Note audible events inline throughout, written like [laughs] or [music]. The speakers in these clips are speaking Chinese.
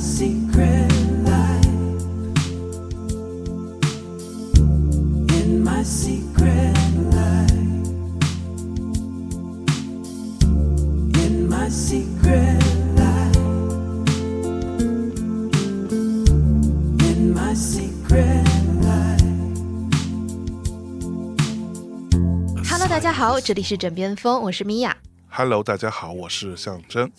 secret life. In my secret life. In my secret life. In my secret life. Hello，大家好，这里是枕边风，我是米娅。Hello，大家好，我是象征。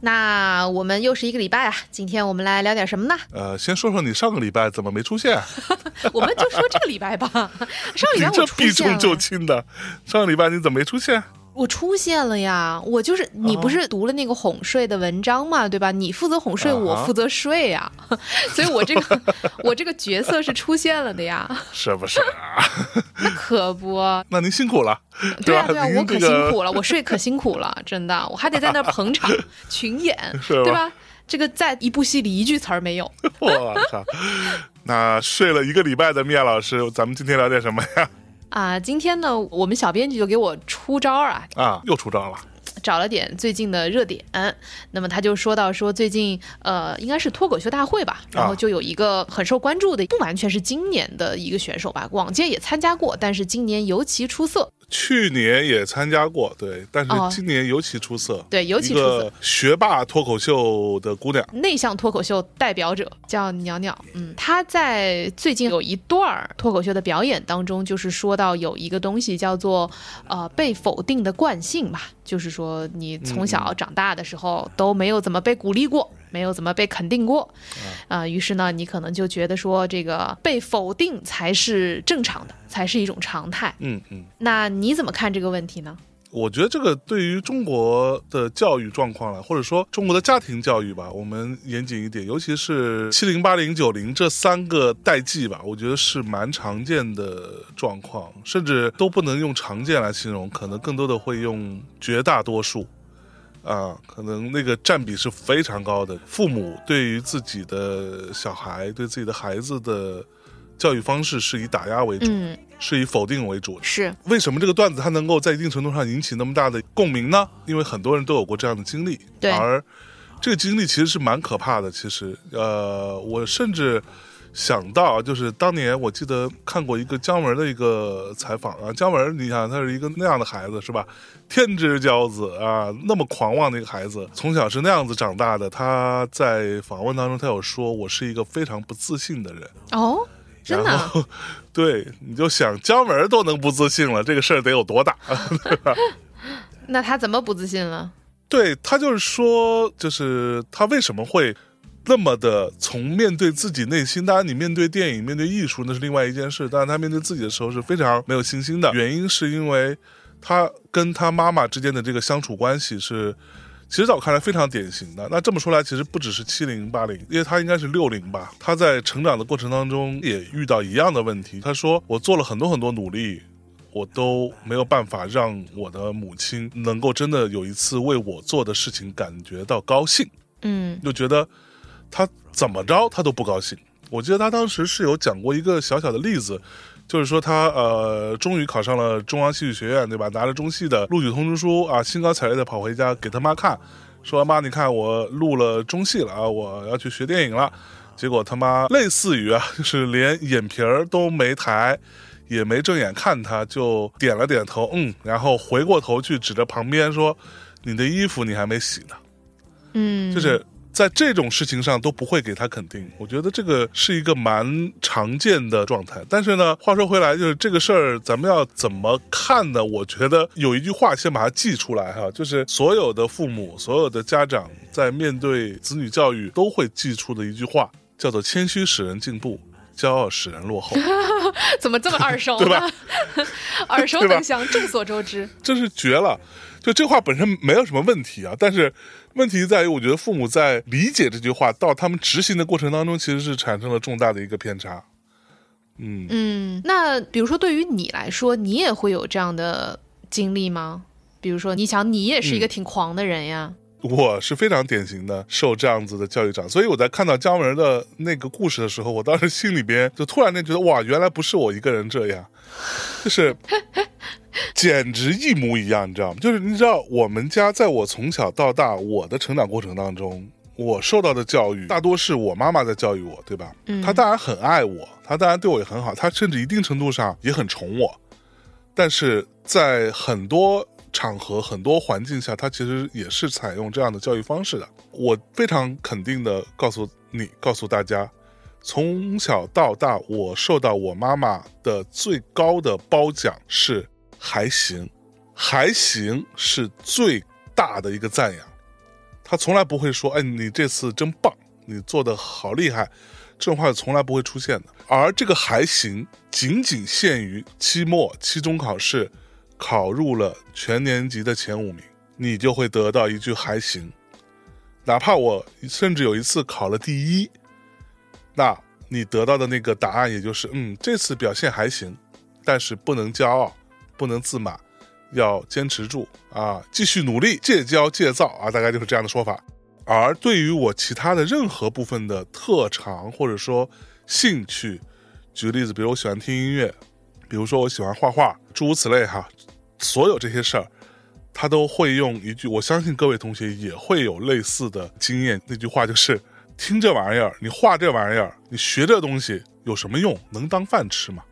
那我们又是一个礼拜啊，今天我们来聊点什么呢？呃，先说说你上个礼拜怎么没出现？[laughs] 我们就说这个礼拜吧。上礼拜我出避重 [laughs] 就，轻的，上个礼拜你怎么没出现？我出现了呀。我就是你不是读了那个哄睡的文章嘛，对吧？你负责哄睡，我负责睡呀。[laughs] 所以我这个 [laughs] 我这个角色是出现了的呀。[laughs] 是不是啊？那可不，那您辛苦了，吧？对啊对啊，我可辛苦了，我睡可辛苦了，真的，我还得在那儿捧场群演，对吧？这个在一部戏里一句词儿没有。我操！那睡了一个礼拜的米娅老师，咱们今天聊点什么呀？啊，今天呢，我们小编辑就给我出招儿啊，啊，又出招了。找了点最近的热点。那么他就说到说，最近呃，应该是脱口秀大会吧，然后就有一个很受关注的，不完全是今年的一个选手吧，往届也参加过，但是今年尤其出色。去年也参加过，对，但是哦今年尤其出色。对尤其出色学霸脱口秀的姑娘。内向脱口秀代表者叫鸟鸟，嗯，她在最近有一段儿脱口秀的表演当中，就是说到有一个东西叫做呃被否定的惯性吧，就是说你从小长大的时候都没有怎么被鼓励过，没有怎么被肯定过，啊、于是呢，你可能就觉得说这个被否定才是正常的，才是一种常态。嗯嗯，那你怎么看这个问题呢？我觉得这个对于中国的教育状况了，或者说中国的家庭教育吧，我们严谨一点，尤其是七零、八零、九零这三个代际吧，我觉得是蛮常见的状况，甚至都不能用常见来形容，可能更多的会用绝大多数。啊，可能那个占比是非常高的。父母对于自己的小孩、对自己的孩子的教育方式是以打压为主，嗯，是以否定为主的。是，为什么这个段子它能够在一定程度上引起那么大的共鸣呢？因为很多人都有过这样的经历，对而这个经历其实是蛮可怕的。其实，呃，我甚至想到，就是当年我记得看过一个姜文的一个采访啊，姜文，你想他是一个那样的孩子是吧？天之骄子啊，那么狂妄的一个孩子，从小是那样子长大的。他在访问当中，他有说我是一个非常不自信的人。哦，真的 [laughs] 对，你就想姜文都能不自信了，这个事儿得有多大？[laughs] [laughs] 那他怎么不自信了？对他就是说，就是他为什么会那么的从面对自己内心，当然你面对电影、面对艺术那是另外一件事，但是他面对自己的时候是非常没有信心的。原因是因为他跟他妈妈之间的这个相处关系是。其实在我看来非常典型的。那这么说来，其实不只是七零八零，因为他应该是六零吧。他在成长的过程当中也遇到一样的问题。他说：“我做了很多很多努力，我都没有办法让我的母亲能够真的有一次为我做的事情感觉到高兴，嗯就觉得他怎么着他都不高兴。我记得他当时是有讲过一个小小的例子，就是说他呃终于考上了中央戏剧学院，对吧？拿着中戏的录取通知书啊，兴高采烈的跑回家给他妈看，说妈，你看我录了中戏了啊，我要去学电影了。结果他妈类似于啊，就是连眼皮儿都没抬，也没正眼看他，就点了点头，嗯，然后回过头去指着旁边说：“你的衣服你还没洗呢。”嗯，就是在这种事情上都不会给他肯定。我觉得这个是一个蛮常见的状态。但是呢，话说回来，就是这个事儿咱们要怎么看呢？我觉得有一句话先把它记出来哈，就是所有的父母、所有的家长在面对子女教育都会记出的一句话，叫做“谦虚使人进步，骄傲使人落后”。[laughs] 怎么这么耳熟对呢吧？[laughs] 耳熟能详，众所周知。真是绝了。就这话本身没有什么问题啊，但是问题在于，我觉得父母在理解这句话到他们执行的过程当中，其实是产生了重大的一个偏差。嗯，嗯，那比如说对于你来说，你也会有这样的经历吗？比如说，你想，你也是一个挺狂的人呀。我是非常典型的受这样子的教育长，所以我在看到姜文的那个故事的时候，我当时心里边就突然间觉得，哇，原来不是我一个人这样，就是 [laughs] 简直一模一样，你知道吗？就是你知道，我们家在我从小到大我的成长过程当中，我受到的教育大多是我妈妈在教育我，对吧？嗯她当然很爱我，她当然对我也很好，她甚至一定程度上也很宠我，但是在很多场合、很多环境下，她其实也是采用这样的教育方式的。我非常肯定的告诉你，告诉大家，从小到大，我受到我妈妈的最高的褒奖是还行，还行是最大的一个赞扬。他从来不会说：“哎，你这次真棒，你做的好厉害。”这种话从来不会出现的。而这个还行，仅仅限于期末、期中考试考入了全年级的前五名，你就会得到一句还行。哪怕我甚至有一次考了第一，那你得到的那个答案也就是嗯，这次表现还行，但是不能骄傲，不能自满，要坚持住啊，继续努力，戒骄戒躁啊，大概就是这样的说法。而对于我其他的任何部分的特长或者说兴趣，举个例子，比如我喜欢听音乐，比如说我喜欢画画，诸如此类哈，所有这些事儿，他都会用一句，我相信各位同学也会有类似的经验。那句话就是：听这玩意儿，你画这玩意儿，你学这东西有什么用？能当饭吃吗？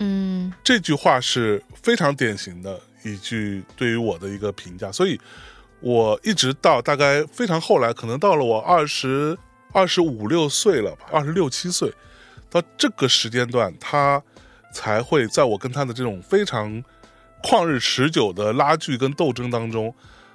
嗯这句话是非常典型的一句对于我的一个评价，所以我一直到大概非常后来，可能到了我二十二十五六岁了吧，二十六七岁，到这个时间段，他才会在我跟他的这种非常旷日持久的拉锯跟斗争当中，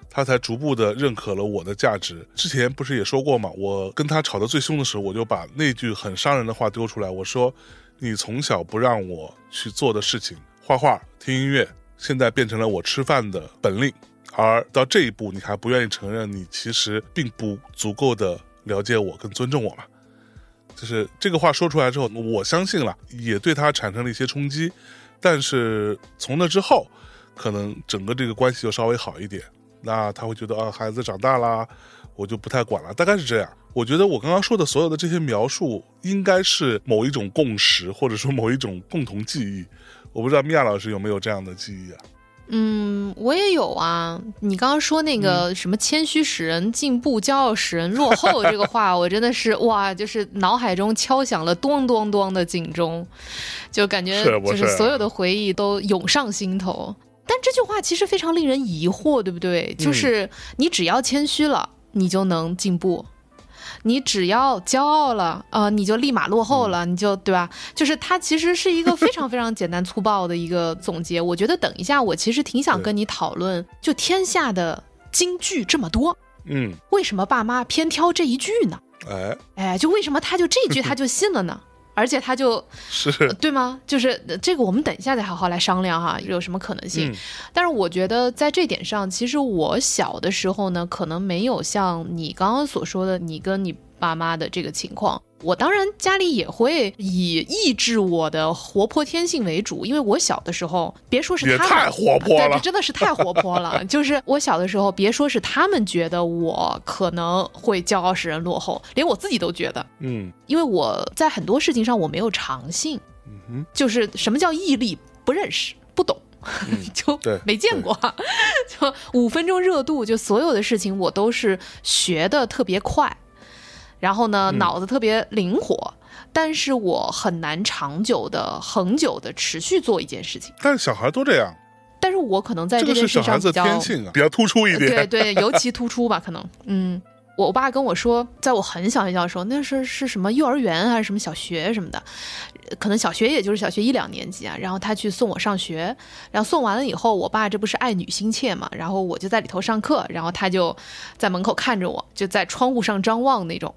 他才逐步的认可了我的价值。之前不是也说过嘛，我跟他吵得最凶的时候，我就把那句很伤人的话丢出来，我说：“你从小不让我去做的事情，画画、听音乐，现在变成了我吃饭的本领。而到这一步，你还不愿意承认，你其实并不足够的了解我跟尊重我嘛？就是这个话说出来之后，我相信了，也对他产生了一些冲击。但是从那之后，可能整个这个关系就稍微好一点。那他会觉得啊，孩子长大啦，我就不太管了，大概是这样。我觉得我刚刚说的所有的这些描述，应该是某一种共识，或者说某一种共同记忆。我不知道米娅老师有没有这样的记忆啊？嗯，我也有啊。你刚刚说那个什么“谦虚使人进步，骄傲使人落后 [laughs] ”这个话，我真的是哇，就是脑海中敲响了咚咚咚的警钟，就感觉就是是所有的回忆都涌上心头。但这句话其实非常令人疑惑，对不对？就是你只要谦虚了，你就能进步。你只要骄傲了，呃，你就立马落后了，你就对吧？就是它其实是一个非常非常简单粗暴的一个总结。我觉得等一下，我其实挺想跟你讨论，就天下的金句这么多，嗯，为什么爸妈偏挑这一句呢？哎，哎，就为什么他就这句 [laughs] 他就信了呢？而且他就是，对吗？就是呃这个，我们等一下再好好来商量哈，有什么可能性？嗯但是我觉得在这点上，其实我小的时候呢，可能没有像你刚刚所说的，你跟你爸妈的这个情况。我当然家里也会以抑制我的活泼天性为主，因为我小的时候，别说是他们太活泼对，了这真的是太活泼了。[laughs] 就是我小的时候，别说是他们觉得我可能会骄傲使人落后，连我自己都觉得，嗯。因为我在很多事情上我没有长性，嗯哼，就是什么叫毅力，不认识，不懂。[laughs] 就没见过，[laughs] 就五分钟热度，就所有的事情我都是学的特别快，然后呢嗯脑子特别灵活，但是我很难长久的、恒久的持续做一件事情。但是小孩都这样，但是我可能在这件事上比较天性啊，比较突出一点。对对，[laughs] 尤其突出吧，可能，嗯，我爸跟我说，在我很小很小的时候，那是是什么幼儿园还是什么小学什么的，呃可能小学也就是小学一两年级啊，然后他去送我上学，然后送完了以后，我爸这不是爱女心切嘛，然后我就在里头上课，然后他就在门口看着我，就在窗户上张望那种。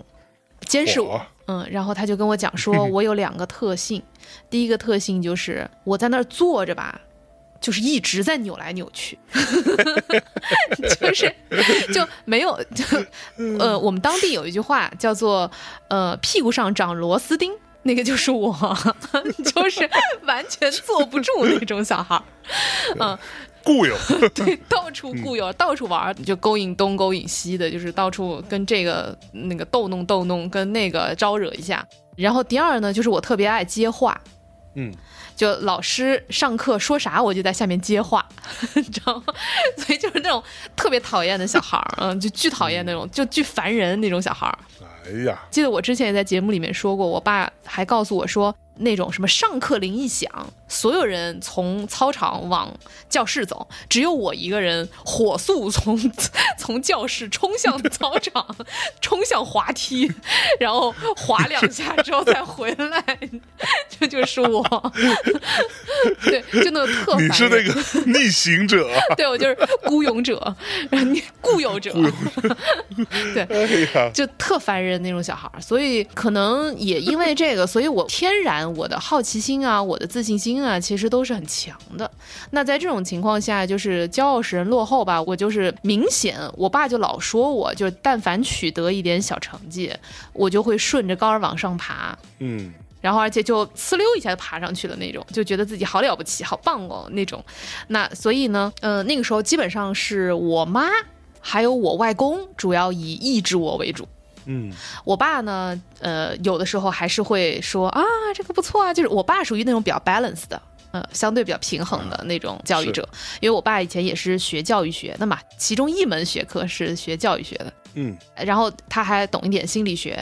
监视我，嗯，然后他就跟我讲说，[laughs] 我有两个特性，第一个特性就是我在那儿坐着吧，就是一直在扭来扭去，[laughs] 就是就没有就呃，我们当地有一句话叫做呃屁股上长螺丝钉。那个就是我，[laughs] 就是完全坐不住那种小孩儿，嗯，固有，[laughs] 对，到处固有，到处玩儿，就勾引东勾引西的，就是到处跟这个那个逗弄逗弄，跟那个招惹一下。然后第二呢，就是我特别爱接话，嗯，就老师上课说啥，我就在下面接话，[laughs] 你知道吗？所以就是那种特别讨厌的小孩儿，[laughs] 嗯，就巨讨厌那种，就巨烦人那种小孩儿。哎呀，记得我之前也在节目里面说过，我爸还告诉我说，那种什么上课铃一响，所有人从操场往教室走，只有我一个人火速从从教室冲向操场，冲向滑梯，然后滑两下之后再回来，这就是我。[laughs] 对，就那个特烦。你是那个逆行者，对我就是孤勇者，你固有者，[laughs] 对，哎，就特烦人那种小孩儿，所以可能也因为这个，所以我天然我的好奇心啊，我的自信心啊，其实都是很强的。那在这种情况下，就是骄傲使人落后吧，我就是明显，我爸就老说我，就但凡取得一点小成绩，我就会顺着杆儿往上爬。嗯然后而且就呲溜一下就爬上去了那种，就觉得自己好了不起，好棒哦那种。那所以呢，呃，那个时候基本上是我妈还有我外公主要以抑制我为主。嗯我爸呢，呃，有的时候还是会说啊，这个不错啊，就是我爸属于那种比较 balance 的。呃，相对比较平衡的那种教育者，因为我爸以前也是学教育学的嘛，其中一门学科是学教育学的，嗯然后他还懂一点心理学，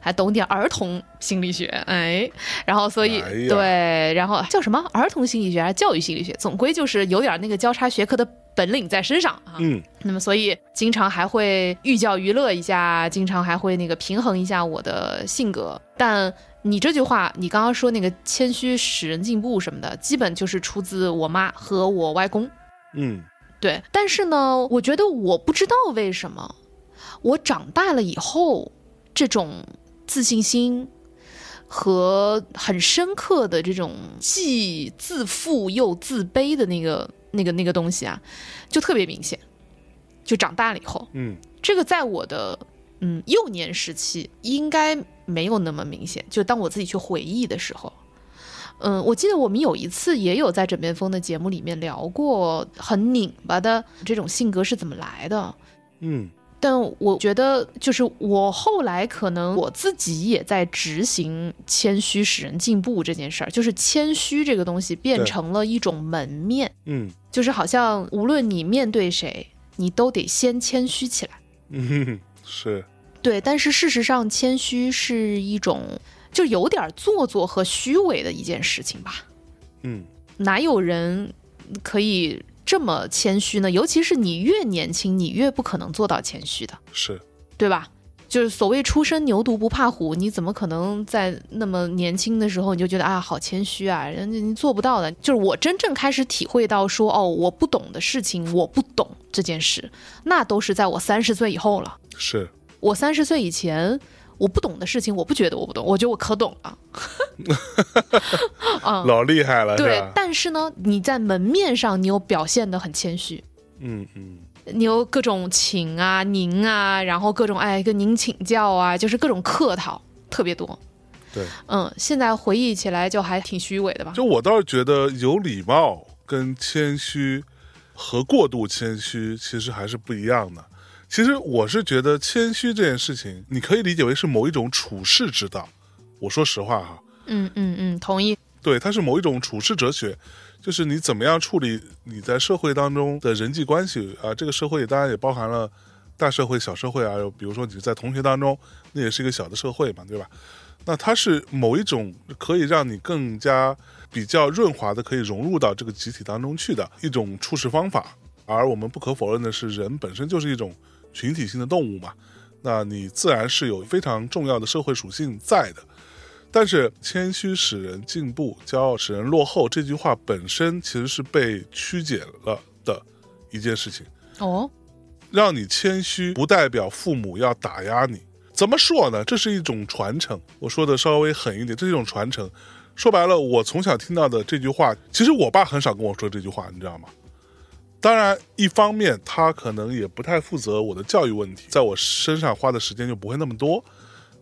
还懂一点儿童心理学，哎，然后所以、哎对，然后叫什么儿童心理学还是教育心理学，总归就是有点那个交叉学科的本领在身上啊。嗯那么所以经常还会寓教于乐一下，经常还会那个平衡一下我的性格。但你这句话，你刚刚说那个谦虚使人进步什么的，基本就是出自我妈和我外公。嗯对，但是呢，我觉得我不知道为什么，我长大了以后，这种自信心和很深刻的这种既自负又自卑的那个、那个、那个东西啊，就特别明显。就长大了以后，嗯这个在我的嗯幼年时期应该没有那么明显。就当我自己去回忆的时候，嗯，我记得我们有一次也有在枕边风的节目里面聊过很拧巴的这种性格是怎么来的。嗯但我觉得，就是我后来可能我自己也在执行谦虚使人进步这件事儿，就是谦虚这个东西变成了一种门面，嗯就是好像无论你面对谁，你都得先谦虚起来。嗯，是对，但是事实上，谦虚是一种就有点做作和虚伪的一件事情吧？嗯哪有人可以这么谦虚呢？尤其是你越年轻，你越不可能做到谦虚的，是，对吧？就是所谓初生牛犊不怕虎，你怎么可能在那么年轻的时候你就觉得啊好谦虚啊？人家你做不到的。就是我真正开始体会到说哦，我不懂的事情我不懂这件事，那都是在我三十岁以后了。是，我三十岁以前，我不懂的事情，我不觉得我不懂，我觉得我可懂了。[laughs] 嗯，老厉害了，对吧。？但是呢，你在门面上，你又表现的很谦虚，嗯嗯你有各种请啊、您啊，然后各种哎跟您请教啊，就是各种客套，特别多。对，嗯，现在回忆起来就还挺虚伪的吧？就我倒是觉得有礼貌跟谦虚和过度谦虚其实还是不一样的。其实我是觉得谦虚这件事情，你可以理解为是某一种处世之道。我说实话哈，嗯嗯嗯，同意。对，它是某一种处世哲学，就是你怎么样处理你在社会当中的人际关系啊。这个社会当然也包含了大社会、小社会啊。比如说你在同学当中，那也是一个小的社会嘛，对吧？那它是某一种可以让你更加比较润滑的，可以融入到这个集体当中去的一种处事方法。而我们不可否认的是，人本身就是一种群体性的动物嘛，那你自然是有非常重要的社会属性在的。但是“谦虚使人进步，骄傲使人落后”这句话本身其实是被曲解了的一件事情。哦，让你谦虚，不代表父母要打压你。怎么说呢？这是一种传承。我说的稍微狠一点，这是一种传承。说白了，我从小听到的这句话，其实我爸很少跟我说这句话，你知道吗？当然，一方面他可能也不太负责我的教育问题，在我身上花的时间就不会那么多。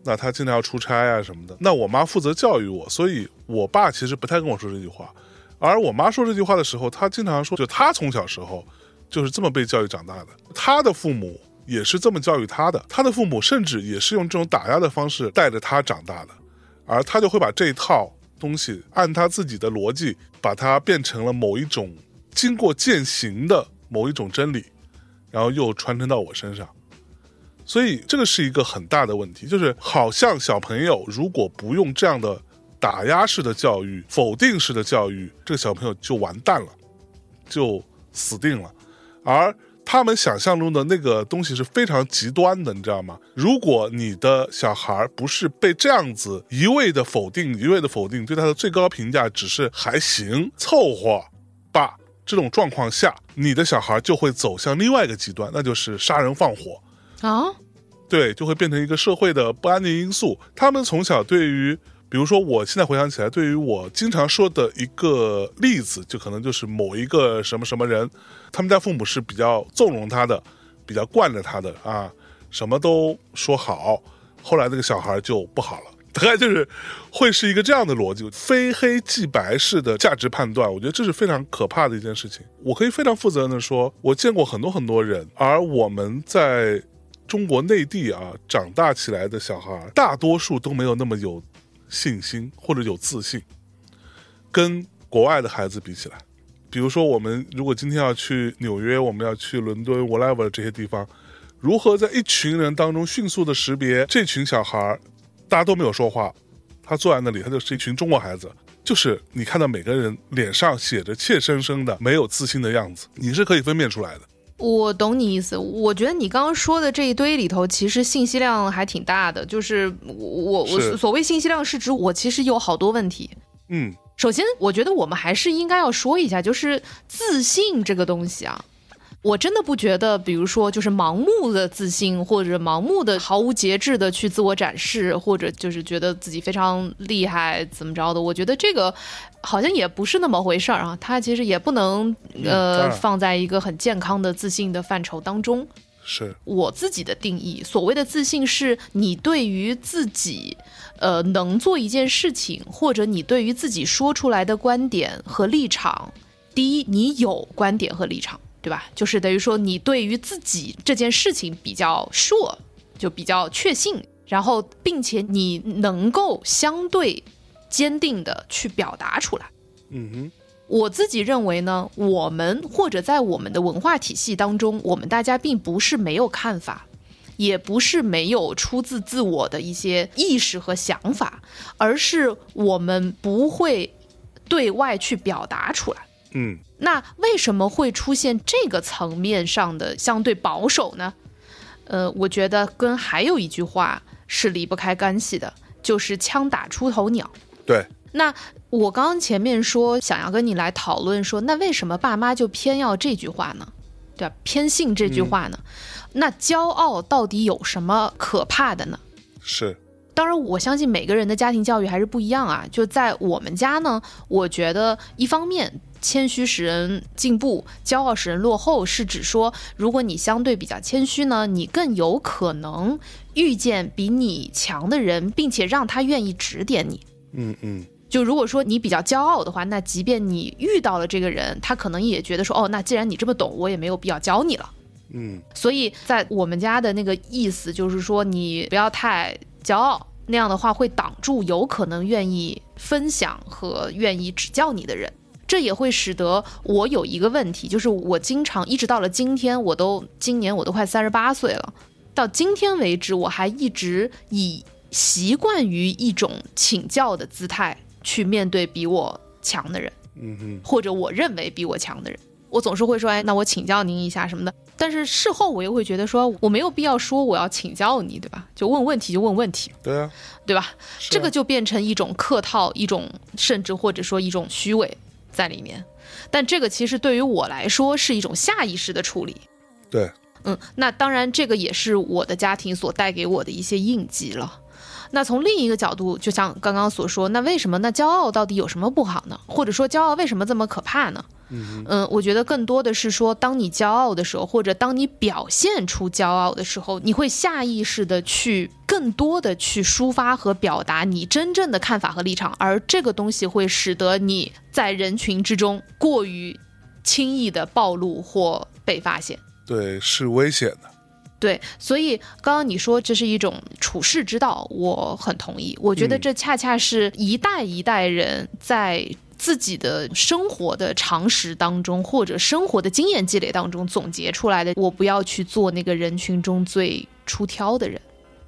那他经常要出差啊什么的，那我妈负责教育我，所以我爸其实不太跟我说这句话。而我妈说这句话的时候，她经常说，就她从小时候就是这么被教育长大的，她的父母也是这么教育她的，她的父母甚至也是用这种打压的方式带着她长大的，而她就会把这一套东西，按他自己的逻辑，把它变成了某一种经过践行的某一种真理，然后又传承到我身上。所以这个是一个很大的问题，就是好像小朋友如果不用这样的打压式的教育、否定式的教育，这个小朋友就完蛋了，就死定了。而他们想象中的那个东西是非常极端的，你知道吗？如果你的小孩不是被这样子一味的否定、一味的否定，对他的最高评价只是还行、凑合，这种状况下，你的小孩就会走向另外一个极端，那就是杀人放火。啊，对，就会变成一个社会的不安定因素。他们从小对于，比如说，我现在回想起来，对于我经常说的一个例子，就可能就是某一个什么什么人，他们家父母是比较纵容他的，比较惯着他的啊，什么都说好，后来那个小孩就不好了。大概就是会是一个这样的逻辑，非黑即白式的价值判断，我觉得这是非常可怕的一件事情。我可以非常负责任的说，我见过很多很多人，而我们在中国内地啊长大起来的小孩，大多数都没有那么有信心或者有自信，跟国外的孩子比起来，比如说我们如果今天要去纽约，我们要去伦敦，whatever 这些地方，如何在一群人当中迅速的识别这群小孩，大家都没有说话，他坐在那里，他就是一群中国孩子。就是你看到每个人脸上写着怯生生的没有自信的样子，你是可以分辨出来的。我懂你意思。我觉得你刚刚说的这一堆里头，其实信息量还挺大的。就是我我我所谓信息量是指我其实有好多问题。嗯，首先，我觉得我们还是应该要说一下，就是自信这个东西啊，我真的不觉得，比如说就是盲目的自信，或者盲目的毫无节制的去自我展示，或者就是觉得自己非常厉害怎么着的，我觉得这个好像也不是那么回事儿啊。它其实也不能呃然放在一个很健康的自信的范畴当中。是我自己的定义，所谓的自信是你对于自己，呃，能做一件事情，或者你对于自己说出来的观点和立场，第一，你有观点和立场，对吧？就是等于说你对于自己这件事情比较 sure，就比较确信，然后并且你能够相对坚定的去表达出来。嗯哼，我自己认为呢，我们或者在我们的文化体系当中，我们大家并不是没有看法，也不是没有出自自我的一些意识和想法，而是我们不会对外去表达出来。嗯那为什么会出现这个层面上的相对保守呢？呃，我觉得跟还有一句话是离不开干系的，就是“枪打出头鸟”。对，那我刚刚前面说想要跟你来讨论说，那为什么爸妈就偏要这句话呢？对吧？偏信这句话呢？那骄傲到底有什么可怕的呢？是当然，我相信每个人的家庭教育还是不一样啊。就在我们家呢，我觉得一方面谦虚使人进步，骄傲使人落后，是指说，如果你相对比较谦虚呢，你更有可能遇见比你强的人，并且让他愿意指点你。嗯嗯就如果说你比较骄傲的话，那即便你遇到了这个人，他可能也觉得说，哦，那既然你这么懂，我也没有必要教你了。嗯所以在我们家的那个意思就是说，你不要太骄傲，那样的话会挡住有可能愿意分享和愿意指教你的人。这也会使得我有一个问题，就是我经常一直到了今天，我都今年我都快三十八岁了，到今天为止，我还一直以习惯于一种请教的姿态去面对比我强的人。嗯哼，或者我认为比我强的人，我总是会说，哎，那我请教您一下什么的。但是事后我又会觉得说，我没有必要说我要请教你，对吧？就问问题就问问题，对啊，对吧？啊这个就变成一种客套，一种甚至或者说一种虚伪在里面。但这个其实对于我来说是一种下意识的处理。对，嗯，那当然，这个也是我的家庭所带给我的一些印记了。那从另一个角度，就像刚刚所说，那为什么那骄傲到底有什么不好呢？或者说骄傲为什么这么可怕呢？嗯，我觉得更多的是说，当你骄傲的时候，或者当你表现出骄傲的时候，你会下意识的去更多的去抒发和表达你真正的看法和立场，而这个东西会使得你在人群之中过于轻易的暴露或被发现。对，是危险的。对，所以刚刚你说这是一种处世之道，我很同意。我觉得嗯这恰恰是一代一代人在自己的生活的常识当中，或者生活的经验积累当中总结出来的。我不要去做那个人群中最出挑的人。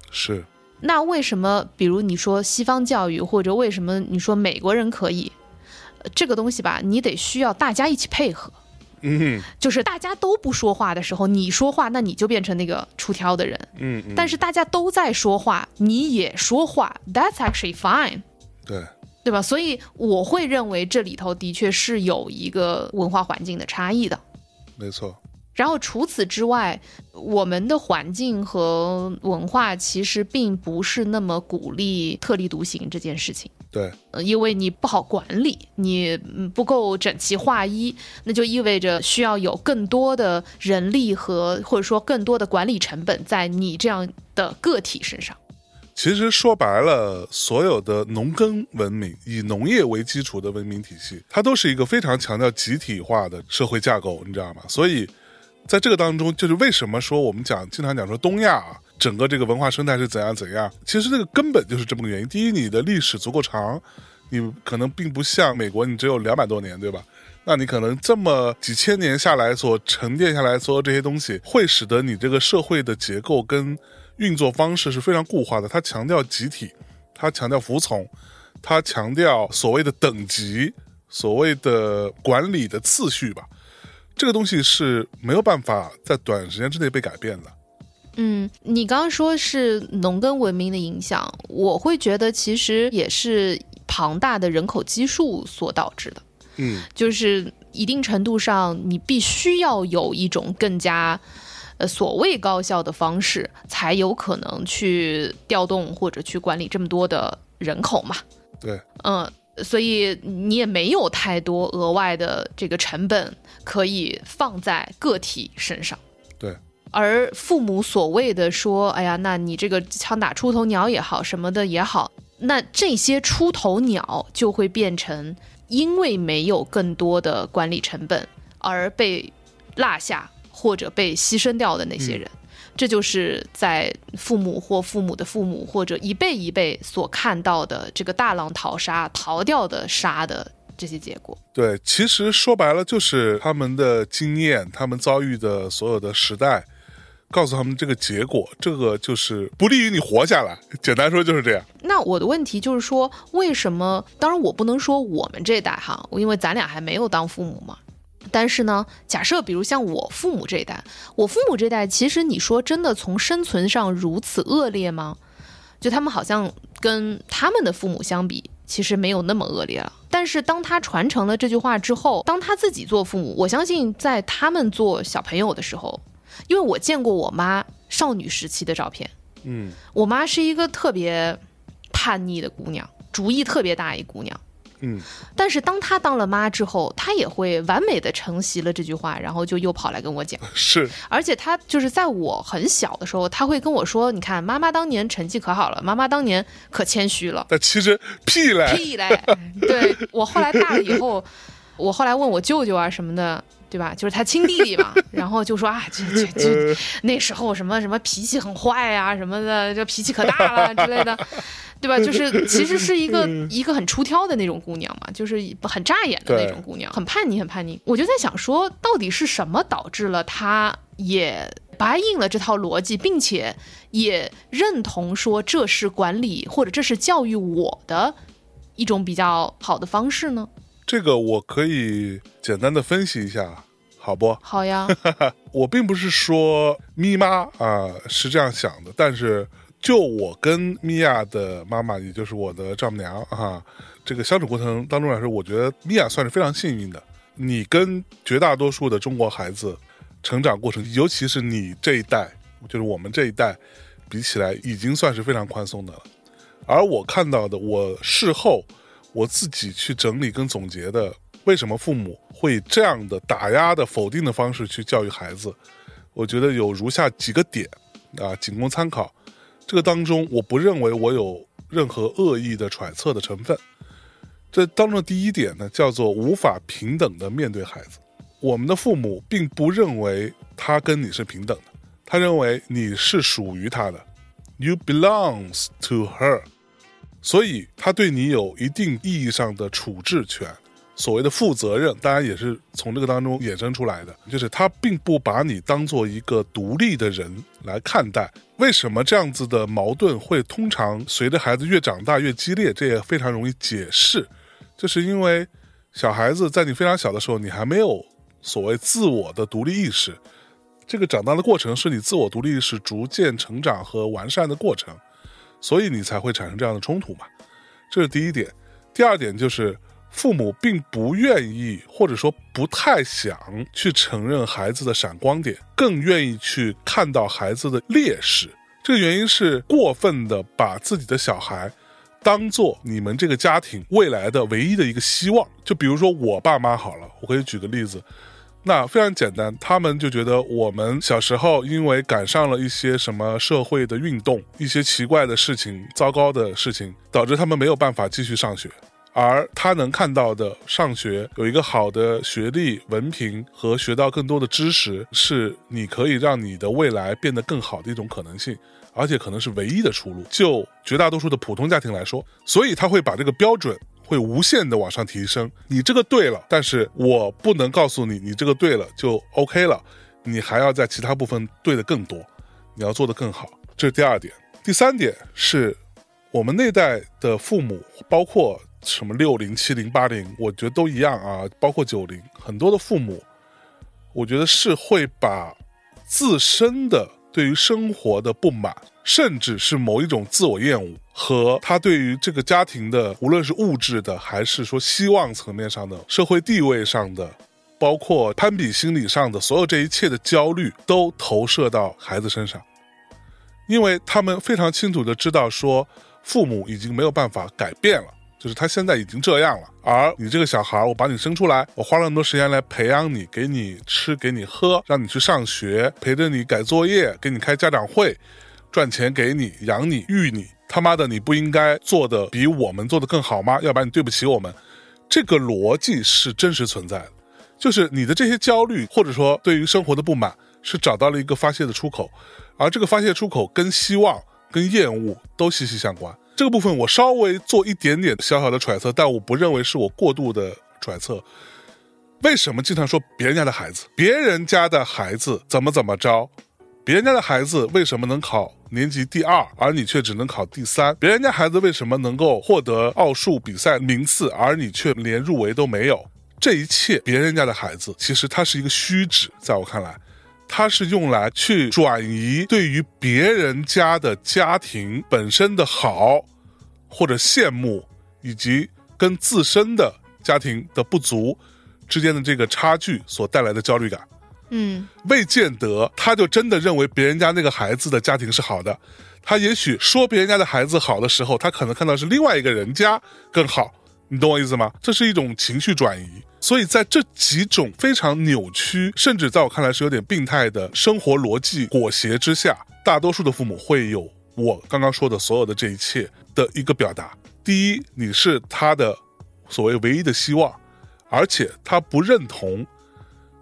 是那为什么，比如你说西方教育，或者为什么你说美国人可以，呃这个东西吧，你得需要大家一起配合。嗯就是大家都不说话的时候，你说话，那你就变成那个出挑的人。嗯嗯，但是大家都在说话，你也说话，That's actually fine，对对吧？所以我会认为这里头的确是有一个文化环境的差异的。没错，然后除此之外，我们的环境和文化其实并不是那么鼓励特立独行这件事情。对呃，因为你不好管理，你嗯不够整齐划一，那就意味着需要有更多的人力和或者说更多的管理成本在你这样的个体身上。其实说白了，所有的农耕文明以农业为基础的文明体系，它都是一个非常强调集体化的社会架构，你知道吗？所以，在这个当中，就是为什么说我们讲经常讲说东亚啊，整个这个文化生态是怎样怎样，其实这个根本就是这么个原因。第一，你的历史足够长，你可能并不像美国，你只有两百多年，对吧？那你可能这么几千年下来所沉淀下来所有这些东西，会使得你这个社会的结构跟运作方式是非常固化的。它强调集体，它强调服从，它强调所谓的等级，所谓的管理的次序吧。这个东西是没有办法在短时间之内被改变的。嗯，你刚刚说是农耕文明的影响，我会觉得其实也是庞大的人口基数所导致的。嗯，就是一定程度上，你必须要有一种更加呃所谓高效的方式，才有可能去调动或者去管理这么多的人口嘛。对，嗯，所以你也没有太多额外的这个成本可以放在个体身上。对，而父母所谓的说，哎呀，那你这个枪打出头鸟也好，什么的也好，那这些出头鸟就会变成因为没有更多的管理成本而被落下或者被牺牲掉的那些人。这就是在父母或父母的父母或者一辈一辈所看到的这个大浪淘沙、逃掉的沙的这些结果。对，其实说白了就是他们的经验，他们遭遇的所有的时代，告诉他们这个结果，这个就是不利于你活下来。简单说就是这样。那我的问题就是说，为什么？当然，我不能说我们这代哈，因为咱俩还没有当父母嘛。但是呢，假设比如像我父母这一代，我父母这代，其实你说真的从生存上如此恶劣吗？就他们好像跟他们的父母相比，其实没有那么恶劣了。但是当他传承了这句话之后，当他自己做父母，我相信在他们做小朋友的时候，因为我见过我妈少女时期的照片，嗯，我妈是一个特别叛逆的姑娘，主意特别大一姑娘。嗯，但是当她当了妈之后，她也会完美的承袭了这句话，然后就又跑来跟我讲。[laughs] 是而且她就是在我很小的时候，她会跟我说：“你看，妈妈当年成绩可好了，妈妈当年可谦虚了。”但其实屁嘞，屁嘞！对我后来大了以后，[laughs] 我后来问我舅舅啊什么的，对吧？就是他亲弟弟嘛，[laughs] 然后就说啊，这这这那时候什么什么脾气很坏啊什么的，就脾气可大了之类的，对吧？就是 [laughs] 其实是一个一个很出挑的那种姑娘嘛，就是很扎眼的那种姑娘，很叛逆，很叛逆。我就在想说，到底是什么导致了她也答应了这套逻辑，并且也认同说这是管理或者这是教育我的一种比较好的方式呢？这个我可以简单的分析一下，好不？好呀，[laughs] 我并不是说咪妈啊、是这样想的，但是就我跟米娅的妈妈，也就是我的丈母娘啊，这个相处过程当中来说，我觉得米娅算是非常幸运的。你跟绝大多数的中国孩子成长过程，尤其是你这一代，就是我们这一代比起来，已经算是非常宽松的了。而我看到的，我事后我自己去整理跟总结的，为什么父母会这样的打压的否定的方式去教育孩子？我觉得有如下几个点啊，仅供参考。这个当中，我不认为我有任何恶意的揣测的成分。这当中第一点呢，叫做无法平等的面对孩子。我们的父母并不认为他跟你是平等的，他认为你是属于他的，you belongs to her，所以他对你有一定意义上的处置权。所谓的负责任，当然也是从这个当中衍生出来的，就是他并不把你当做一个独立的人来看待。为什么这样子的矛盾会通常随着孩子越长大越激烈？这也非常容易解释，就是因为小孩子在你非常小的时候，你还没有所谓自我的独立意识，这个长大的过程是你自我独立意识逐渐成长和完善的过程，所以你才会产生这样的冲突嘛。这是第一点。第二点就是。父母并不愿意，或者说不太想去承认孩子的闪光点，更愿意去看到孩子的劣势。这个原因是过分的把自己的小孩当做你们这个家庭未来的唯一的一个希望。就比如说我爸妈好了，我可以举个例子，那非常简单，他们就觉得我们小时候因为赶上了一些什么社会的运动，一些奇怪的事情、糟糕的事情，导致他们没有办法继续上学。而他能看到的上学有一个好的学历文凭和学到更多的知识，是你可以让你的未来变得更好的一种可能性，而且可能是唯一的出路。就绝大多数的普通家庭来说，所以他会把这个标准会无限的往上提升。你这个对了，但是我不能告诉你，你这个对了就 OK 了，你还要在其他部分对的更多，你要做的更好。这是第二点。第三点是我们那代的父母，包括。什么六零七零八零，我觉得都一样啊，包括九零，很多的父母，我觉得是会把自身的对于生活的不满，甚至是某一种自我厌恶，和他对于这个家庭的，无论是物质的，还是说希望层面上的、社会地位上的，包括攀比心理上的所有这一切的焦虑，都投射到孩子身上，因为他们非常清楚的知道，说父母已经没有办法改变了。就是他现在已经这样了，而你这个小孩，我把你生出来，我花了那么多时间来培养你，给你吃，给你喝，让你去上学，陪着你改作业，给你开家长会，赚钱给你养你育你，他妈的，你不应该做的比我们做的更好吗？要不然你对不起我们。这个逻辑是真实存在的，就是你的这些焦虑或者说对于生活的不满，是找到了一个发泄的出口，而这个发泄出口跟希望、跟厌恶都息息相关。这个部分我稍微做一点点小小的揣测，但我不认为是我过度的揣测。为什么经常说别人家的孩子？别人家的孩子怎么怎么着？别人家的孩子为什么能考年级第二，而你却只能考第三？别人家孩子为什么能够获得奥数比赛名次，而你却连入围都没有？这一切，别人家的孩子其实他是一个虚指，在我看来。它是用来去转移对于别人家的家庭本身的好，或者羡慕，以及跟自身的家庭的不足之间的这个差距所带来的焦虑感。嗯，未见得他就真的认为别人家那个孩子的家庭是好的，他也许说别人家的孩子好的时候，他可能看到是另外一个人家更好。你懂我意思吗？这是一种情绪转移。所以在这几种非常扭曲，甚至在我看来是有点病态的生活逻辑裹挟之下，大多数的父母会有我刚刚说的所有的这一切的一个表达。第一，你是他的所谓唯一的希望，而且他不认同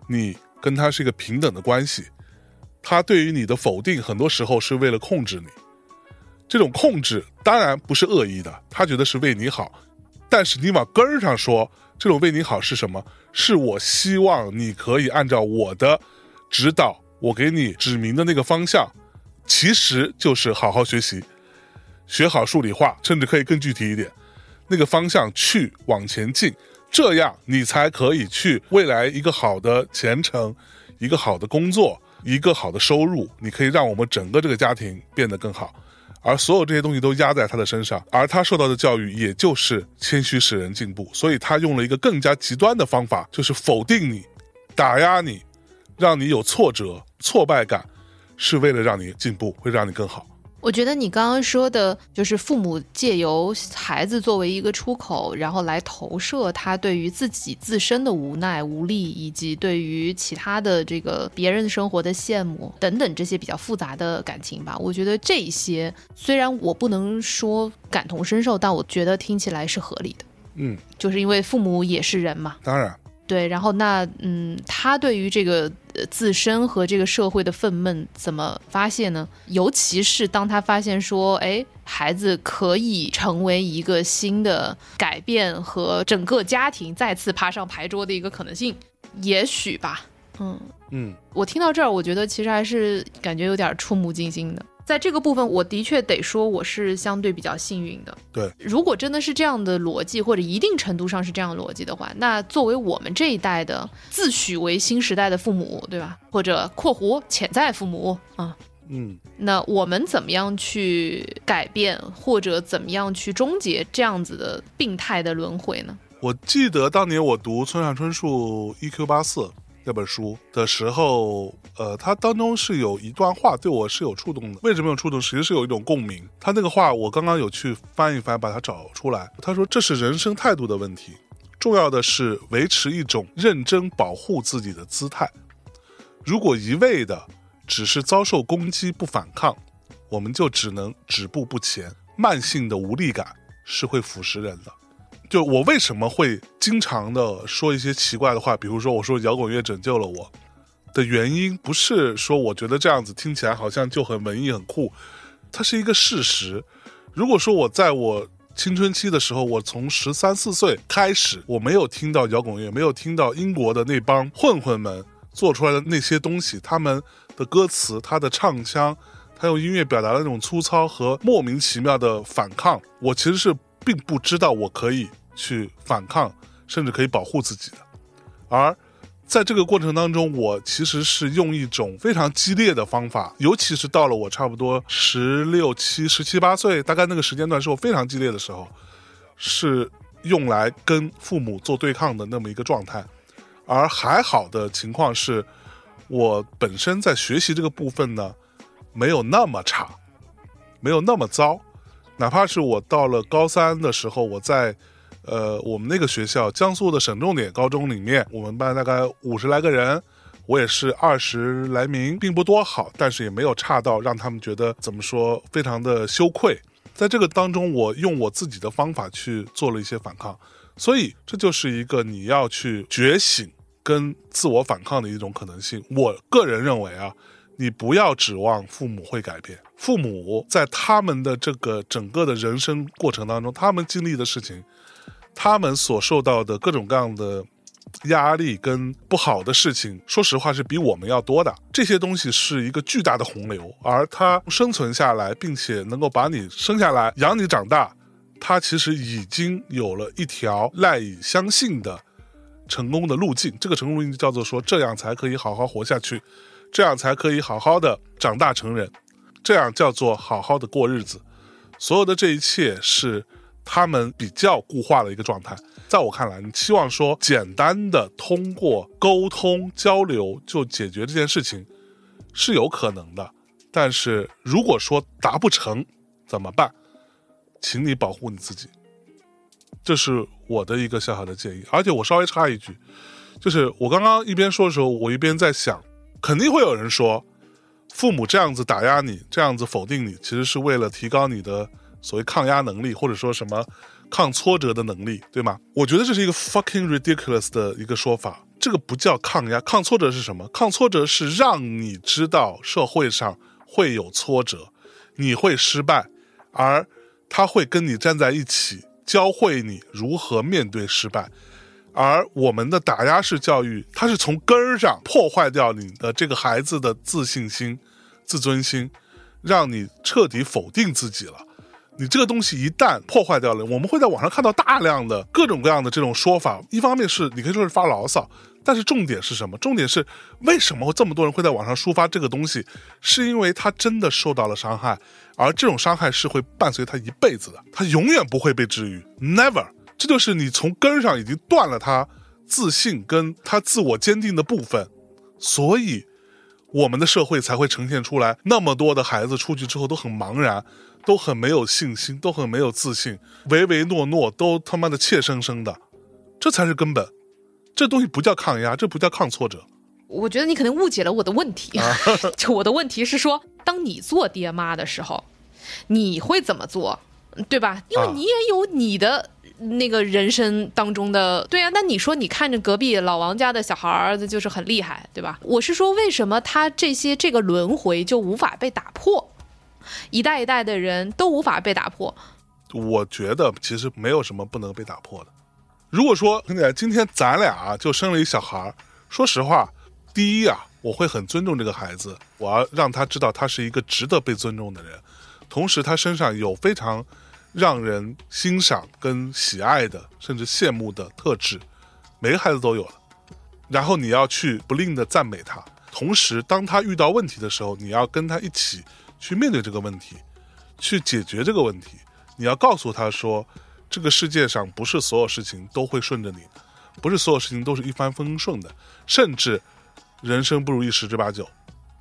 你跟他是一个平等的关系。他对于你的否定，很多时候是为了控制你。这种控制当然不是恶意的，他觉得是为你好，但是你往根儿上说。这种为你好是什么？是我希望你可以按照我的指导，我给你指明的那个方向，其实就是好好学习，学好数理化，甚至可以更具体一点，那个方向去往前进，这样你才可以去未来一个好的前程，一个好的工作，一个好的收入，你可以让我们整个这个家庭变得更好。而所有这些东西都压在他的身上，而他受到的教育也就是谦虚使人进步，所以他用了一个更加极端的方法，就是否定你、打压你，让你有挫折、挫败感，是为了让你进步，会让你更好。我觉得你刚刚说的，就是父母借由孩子作为一个出口，然后来投射他对于自己自身的无奈、无力，以及对于其他的这个别人生活的羡慕等等这些比较复杂的感情吧。我觉得这些虽然我不能说感同身受，但我觉得听起来是合理的。嗯，就是因为父母也是人嘛。当然，对，然后那嗯，他对于这个呃自身和这个社会的愤懑怎么发泄呢？尤其是当他发现说，哎，孩子可以成为一个新的改变和整个家庭再次爬上牌桌的一个可能性，也许吧，嗯。嗯，我听到这儿，我觉得其实还是感觉有点触目惊心的。在这个部分，我的确得说我是相对比较幸运的。对，如果真的是这样的逻辑，或者一定程度上是这样的逻辑的话，那作为我们这一代的自诩为新时代的父母，对吧？或者（括弧）潜在父母啊，嗯，那我们怎么样去改变，或者怎么样去终结这样子的病态的轮回呢？我记得当年我读村上春树《E.Q. 八四》那本书的时候，呃，它当中是有一段话对我是有触动的。为什么有触动？其实是有一种共鸣。他那个话我刚刚有去翻一翻，把它找出来。他说这是人生态度的问题，重要的是维持一种认真保护自己的姿态。如果一味的只是遭受攻击不反抗，我们就只能止步不前。慢性的无力感是会腐蚀人的。就我为什么会经常的说一些奇怪的话，比如说我说摇滚乐拯救了我的原因，不是说我觉得这样子听起来好像就很文艺很酷，它是一个事实。如果说我在我青春期的时候，我从十三四岁开始，我没有听到摇滚乐，没有听到英国的那帮混混们做出来的那些东西，他们的歌词、他的唱腔，他用音乐表达的那种粗糙和莫名其妙的反抗，我其实是并不知道我可以去反抗，甚至可以保护自己的。而在这个过程当中，我其实是用一种非常激烈的方法，尤其是到了我差不多十六七、十七八岁，大概那个时间段是我非常激烈的时候，是用来跟父母做对抗的那么一个状态。而还好的情况是，我本身在学习这个部分呢，没有那么差，没有那么糟。哪怕是我到了高三的时候，我在呃我们那个学校江苏的省重点高中里面，我们班大概五十来个人，我也是二十来名，并不多好，但是也没有差到让他们觉得怎么说非常的羞愧。在这个当中，我用我自己的方法去做了一些反抗，所以这就是一个你要去觉醒跟自我反抗的一种可能性。我个人认为啊，你不要指望父母会改变，父母在他们的这个整个的人生过程当中，他们经历的事情，他们所受到的各种各样的压力跟不好的事情，说实话是比我们要多的。这些东西是一个巨大的洪流，而他生存下来，并且能够把你生下来、养你长大，他其实已经有了一条赖以相信的成功的路径。这个成功路径叫做说，这样才可以好好活下去，这样才可以好好的长大成人，这样叫做好好的过日子。所有的这一切是他们比较固化的一个状态。在我看来，你期望说简单的通过沟通交流就解决这件事情是有可能的，但是如果说达不成怎么办？请你保护你自己，这是我的一个小小的建议。而且我稍微插一句，就是我刚刚一边说的时候，我一边在想，肯定会有人说，父母这样子打压你，这样子否定你，其实是为了提高你的所谓抗压能力，或者说什么抗挫折的能力，对吗？我觉得这是一个 fucking ridiculous 的一个说法。这个不叫抗压，抗挫折是什么？抗挫折是让你知道社会上会有挫折，你会失败，而他会跟你站在一起，教会你如何面对失败。而我们的打压式教育，它是从根儿上破坏掉你的这个孩子的自信心、自尊心，让你彻底否定自己了。你这个东西一旦破坏掉了，我们会在网上看到大量的各种各样的这种说法。一方面是你可以说是发牢骚，但是重点是什么？重点是为什么这么多人会在网上抒发这个东西？是因为他真的受到了伤害，而这种伤害是会伴随他一辈子的，他永远不会被治愈，never。这就是你从根儿上已经断了他自信跟他自我坚定的部分，所以我们的社会才会呈现出来那么多的孩子出去之后都很茫然，都很没有信心，都很没有自信，唯唯诺诺，都他妈的怯生生的，这才是根本。这东西不叫抗压，这不叫抗挫折。我觉得你可能误解了我的问题。[laughs] 就我的问题是说，当你做爹妈的时候，你会怎么做，对吧？因为啊你也有你的那个人生当中的。对啊，那你说你看着隔壁老王家的小孩儿就是很厉害，对吧？我是说，为什么他这些这个轮回就无法被打破？一代一代的人都无法被打破。我觉得其实没有什么不能被打破的。如果说兄弟，今天咱俩就生了一小孩儿，说实话，第一啊，我会很尊重这个孩子，我要让他知道他是一个值得被尊重的人，同时他身上有非常让人欣赏跟喜爱的，甚至羡慕的特质，每个孩子都有了。然后你要去不吝的赞美他，同时当他遇到问题的时候，你要跟他一起去面对这个问题，去解决这个问题。你要告诉他说，这个世界上不是所有事情都会顺着你，不是所有事情都是一帆风顺的，甚至人生不如意十之八九。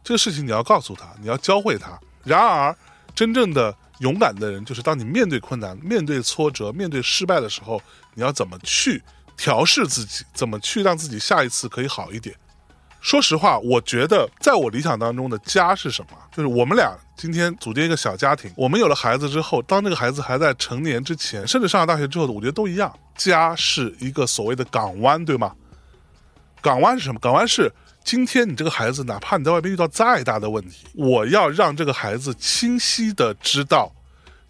这个事情你要告诉他，你要教会他。然而，真正的勇敢的人，就是当你面对困难、面对挫折、面对失败的时候，你要怎么去调试自己，怎么去让自己下一次可以好一点。说实话，我觉得在我理想当中的家是什么？就是我们俩今天组建一个小家庭。我们有了孩子之后，当那个孩子还在成年之前，甚至上了大学之后，我觉得都一样。家是一个所谓的港湾，对吗？港湾是什么？港湾是今天你这个孩子，哪怕你在外边遇到再大的问题，我要让这个孩子清晰的知道，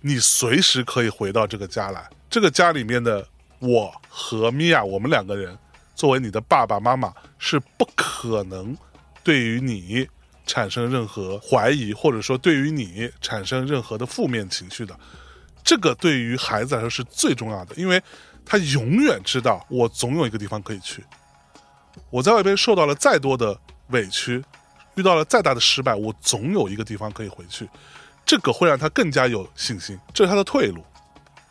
你随时可以回到这个家来。这个家里面的我和米娅，我们两个人。作为你的爸爸妈妈，是不可能对于你产生任何怀疑，或者说对于你产生任何的负面情绪的。这个对于孩子来说是最重要的，因为他永远知道我总有一个地方可以去。我在外边受到了再多的委屈，遇到了再大的失败，我总有一个地方可以回去。这个会让他更加有信心，这是他的退路。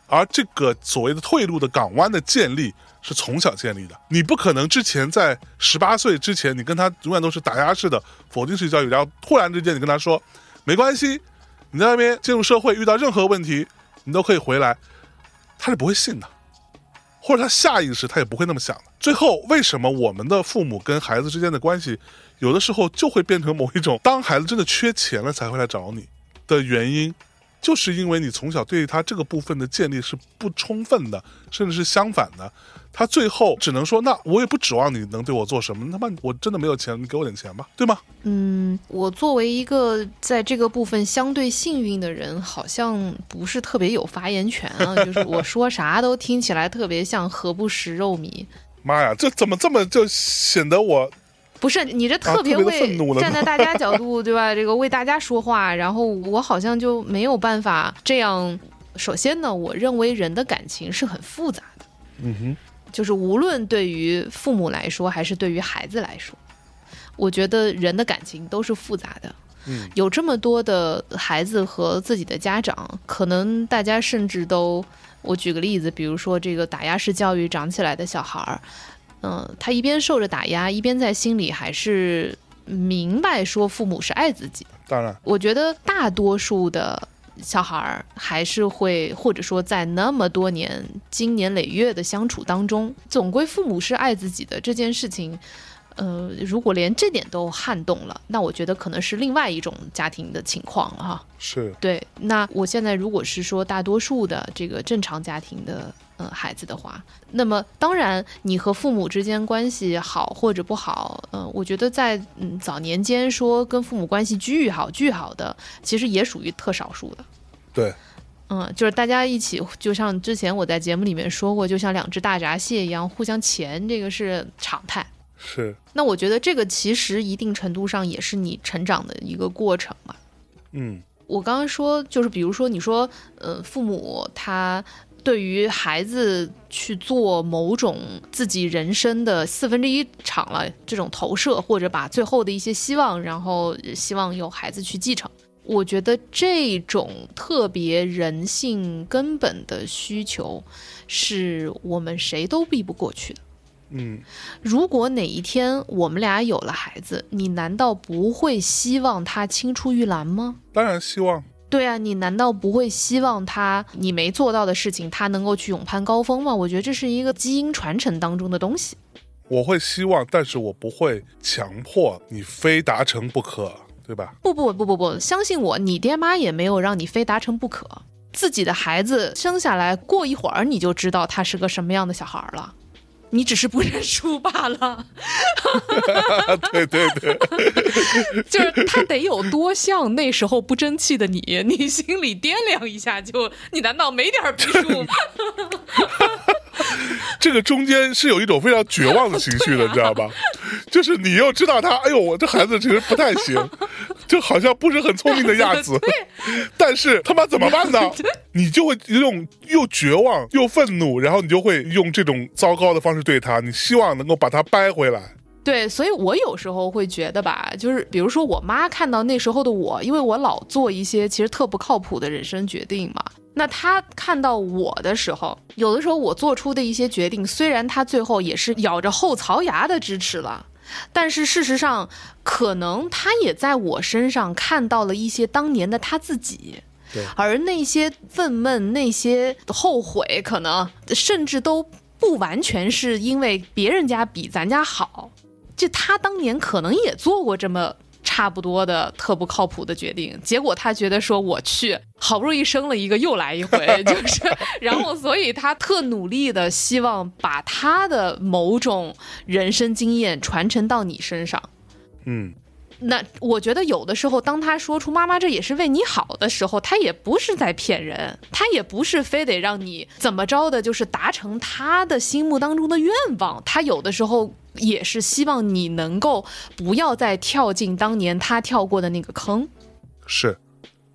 而这个所谓的退路的港湾的建立。是从小建立的，你不可能之前在十八岁之前，你跟他永远都是打压式的否定式教育，然后突然之间你跟他说，没关系，你在那边进入社会遇到任何问题，你都可以回来，他是不会信的，或者他下意识他也不会那么想的。最后，为什么我们的父母跟孩子之间的关系，有的时候就会变成某一种，当孩子真的缺钱了才会来找你的原因？就是因为你从小对他这个部分的建立是不充分的，甚至是相反的，他最后只能说：“那我也不指望你能对我做什么，他妈我真的没有钱，你给我点钱吧，对吗？”嗯，我作为一个在这个部分相对幸运的人，好像不是特别有发言权啊。[laughs] 就是我说啥都听起来特别像“何不食肉糜”。妈呀，这怎么这么就显得我？不是你这特别为站在大家 [laughs] 角度对吧？这个为大家说话，然后我好像就没有办法这样。首先呢，我认为人的感情是很复杂的。嗯哼，就是无论对于父母来说，还是对于孩子来说，我觉得人的感情都是复杂的。嗯，有这么多的孩子和自己的家长，可能大家甚至都，我举个例子，比如说这个打压式教育长起来的小孩儿。嗯，他一边受着打压，一边在心里还是明白说父母是爱自己。当然，我觉得大多数的小孩儿还是会，或者说在那么多年、经年累月的相处当中，总归父母是爱自己的这件事情。呃，如果连这点都撼动了，那我觉得可能是另外一种家庭的情况了哈。是对。那我现在如果是说大多数的这个正常家庭的呃孩子的话，那么当然你和父母之间关系好或者不好，嗯，我觉得在嗯早年间说跟父母关系巨好巨好的，其实也属于特少数的。对。嗯，就是大家一起，就像之前我在节目里面说过，就像两只大闸蟹一样互相钳，这个是常态。是，那我觉得这个其实一定程度上也是你成长的一个过程嘛。嗯，我刚刚说就是比如说你说，呃，父母他对于孩子去做某种自己人生的四分之一场了这种投射，或者把最后的一些希望，然后希望有孩子去继承。我觉得这种特别人性根本的需求，是我们谁都避不过去的。嗯，如果哪一天我们俩有了孩子，你难道不会希望他青出于蓝吗？当然希望。对啊，你难道不会希望他你没做到的事情，他能够去勇攀高峰吗？我觉得这是一个基因传承当中的东西。我会希望，但是我不会强迫你非达成不可，对吧？不不不不不，相信我，你爹妈也没有让你非达成不可。自己的孩子生下来过一会儿，你就知道他是个什么样的小孩儿了。你只是不认输罢了，对 [laughs] 对对，[laughs] 就是他得有多像那时候不争气的你，[laughs] 你心里掂量一下就，你难道没点儿逼数吗？[laughs] 这个中间是有一种非常绝望的情绪的，你知道吧？[laughs] 就是你又知道他，哎呦，我这孩子其实不太行，[laughs] 就好像不是很聪明的样子，但是他妈怎么办呢？你就会有种又绝望又愤怒，然后你就会用这种糟糕的方式对他，你希望能够把他掰回来。对，所以我有时候会觉得吧，就是比如说我妈看到那时候的我，因为我老做一些其实特不靠谱的人生决定嘛。那她看到我的时候，有的时候我做出的一些决定，虽然她最后也是咬着后槽牙的支持了，但是事实上，可能她也在我身上看到了一些当年的她自己。对而那些愤懑、那些后悔，可能甚至都不完全是因为别人家比咱家好，就他当年可能也做过这么差不多的特不靠谱的决定，结果他觉得说我去，好不容易生了一个又来一回，[laughs] 就是，然后所以他特努力的希望把他的某种人生经验传承到你身上。嗯，那我觉得有的时候，当他说出“妈妈，这也是为你好”的时候，他也不是在骗人，他也不是非得让你怎么着的，就是达成他的心目当中的愿望。他有的时候也是希望你能够不要再跳进当年他跳过的那个坑。是，